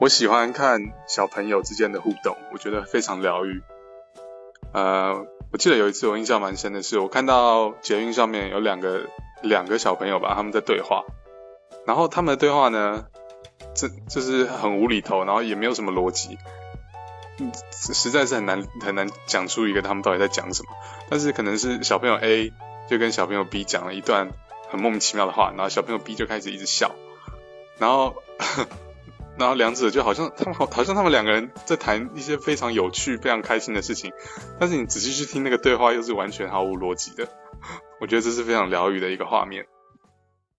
我喜欢看小朋友之间的互动，我觉得非常疗愈。呃，我记得有一次我印象蛮深的是，我看到捷运上面有两个两个小朋友吧，他们在对话，然后他们的对话呢，这就是很无厘头，然后也没有什么逻辑，实在是很难很难讲出一个他们到底在讲什么。但是可能是小朋友 A 就跟小朋友 B 讲了一段很莫名其妙的话，然后小朋友 B 就开始一直笑，然后。然后两者就好像他们好，好像他们两个人在谈一些非常有趣、非常开心的事情，但是你仔细去听那个对话，又是完全毫无逻辑的。我觉得这是非常疗愈的一个画面。